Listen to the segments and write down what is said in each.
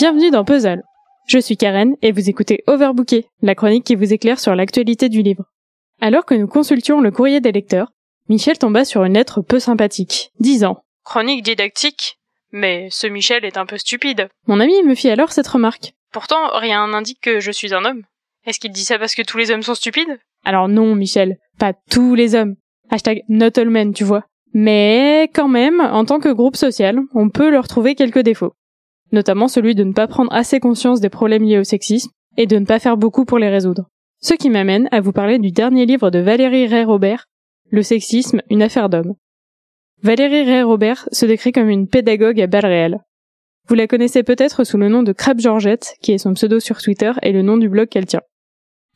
Bienvenue dans Puzzle. Je suis Karen et vous écoutez Overbooké, la chronique qui vous éclaire sur l'actualité du livre. Alors que nous consultions le courrier des lecteurs, Michel tomba sur une lettre peu sympathique, disant Chronique didactique? Mais ce Michel est un peu stupide. Mon ami me fit alors cette remarque. Pourtant, rien n'indique que je suis un homme. Est-ce qu'il dit ça parce que tous les hommes sont stupides? Alors non, Michel, pas tous les hommes. Hashtag not all men, tu vois. Mais quand même, en tant que groupe social, on peut leur trouver quelques défauts. Notamment celui de ne pas prendre assez conscience des problèmes liés au sexisme et de ne pas faire beaucoup pour les résoudre. Ce qui m'amène à vous parler du dernier livre de Valérie Ray-Robert, Le sexisme, une affaire d'homme. Valérie Ray-Robert se décrit comme une pédagogue à balles réelles. Vous la connaissez peut-être sous le nom de Crêpe Georgette, qui est son pseudo sur Twitter et le nom du blog qu'elle tient.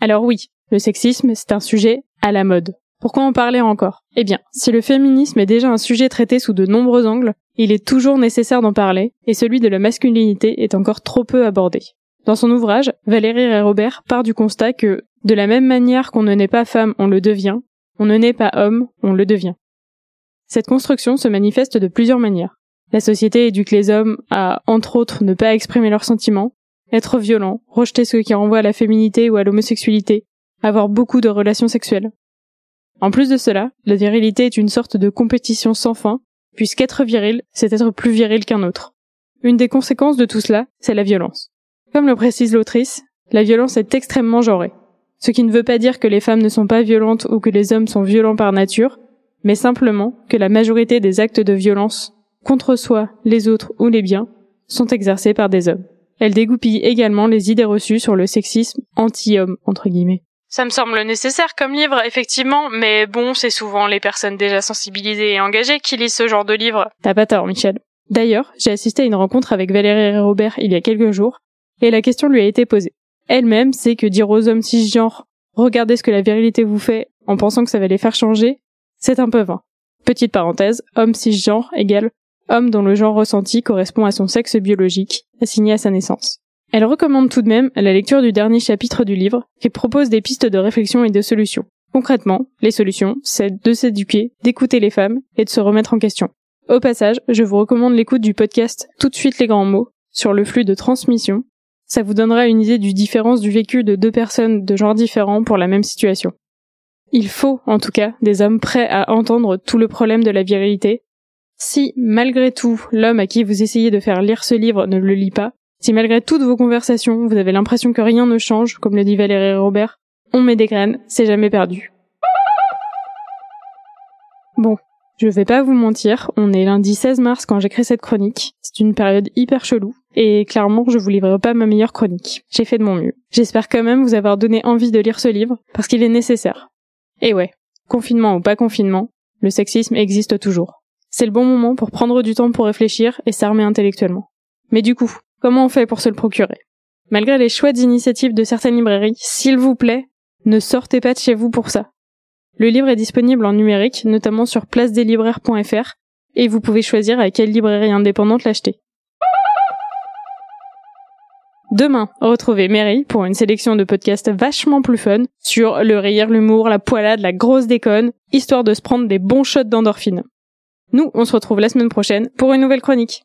Alors oui, le sexisme, c'est un sujet à la mode. Pourquoi en parler encore? Eh bien, si le féminisme est déjà un sujet traité sous de nombreux angles, il est toujours nécessaire d'en parler, et celui de la masculinité est encore trop peu abordé. Dans son ouvrage, Valérie Ray Robert part du constat que, de la même manière qu'on ne naît pas femme, on le devient, on ne naît pas homme, on le devient. Cette construction se manifeste de plusieurs manières. La société éduque les hommes à, entre autres, ne pas exprimer leurs sentiments, être violents, rejeter ce qui renvoie à la féminité ou à l'homosexualité, avoir beaucoup de relations sexuelles. En plus de cela, la virilité est une sorte de compétition sans fin, puisqu'être viril, c'est être plus viril qu'un autre. Une des conséquences de tout cela, c'est la violence. Comme le précise l'autrice, la violence est extrêmement genrée. Ce qui ne veut pas dire que les femmes ne sont pas violentes ou que les hommes sont violents par nature, mais simplement que la majorité des actes de violence contre soi, les autres ou les biens sont exercés par des hommes. Elle dégoupille également les idées reçues sur le sexisme anti-homme, entre guillemets. Ça me semble nécessaire comme livre, effectivement, mais bon, c'est souvent les personnes déjà sensibilisées et engagées qui lisent ce genre de livre. T'as pas tort, Michel. D'ailleurs, j'ai assisté à une rencontre avec Valérie Robert il y a quelques jours, et la question lui a été posée. Elle-même sait que dire aux hommes cisgenres, regardez ce que la virilité vous fait en pensant que ça va les faire changer, c'est un peu vain. Petite parenthèse, homme cisgenre égale homme dont le genre ressenti correspond à son sexe biologique, assigné à sa naissance. Elle recommande tout de même la lecture du dernier chapitre du livre, qui propose des pistes de réflexion et de solutions. Concrètement, les solutions, c'est de s'éduquer, d'écouter les femmes et de se remettre en question. Au passage, je vous recommande l'écoute du podcast Tout de suite les grands mots sur le flux de transmission. Ça vous donnera une idée du différence du vécu de deux personnes de genres différents pour la même situation. Il faut, en tout cas, des hommes prêts à entendre tout le problème de la virilité si, malgré tout, l'homme à qui vous essayez de faire lire ce livre ne le lit pas, si malgré toutes vos conversations, vous avez l'impression que rien ne change, comme le dit Valérie Robert, on met des graines, c'est jamais perdu. Bon, je vais pas vous mentir, on est lundi 16 mars quand j'écris cette chronique. C'est une période hyper chelou, et clairement, je vous livrerai pas ma meilleure chronique. J'ai fait de mon mieux. J'espère quand même vous avoir donné envie de lire ce livre, parce qu'il est nécessaire. Et ouais, confinement ou pas confinement, le sexisme existe toujours c'est le bon moment pour prendre du temps pour réfléchir et s'armer intellectuellement. Mais du coup, comment on fait pour se le procurer? Malgré les choix d'initiatives de certaines librairies, s'il vous plaît, ne sortez pas de chez vous pour ça. Le livre est disponible en numérique, notamment sur placedeslibraires.fr, et vous pouvez choisir à quelle librairie indépendante l'acheter. Demain, retrouvez Mary pour une sélection de podcasts vachement plus fun sur le rire, l'humour, la poilade, la grosse déconne, histoire de se prendre des bons shots d'endorphine. Nous, on se retrouve la semaine prochaine pour une nouvelle chronique.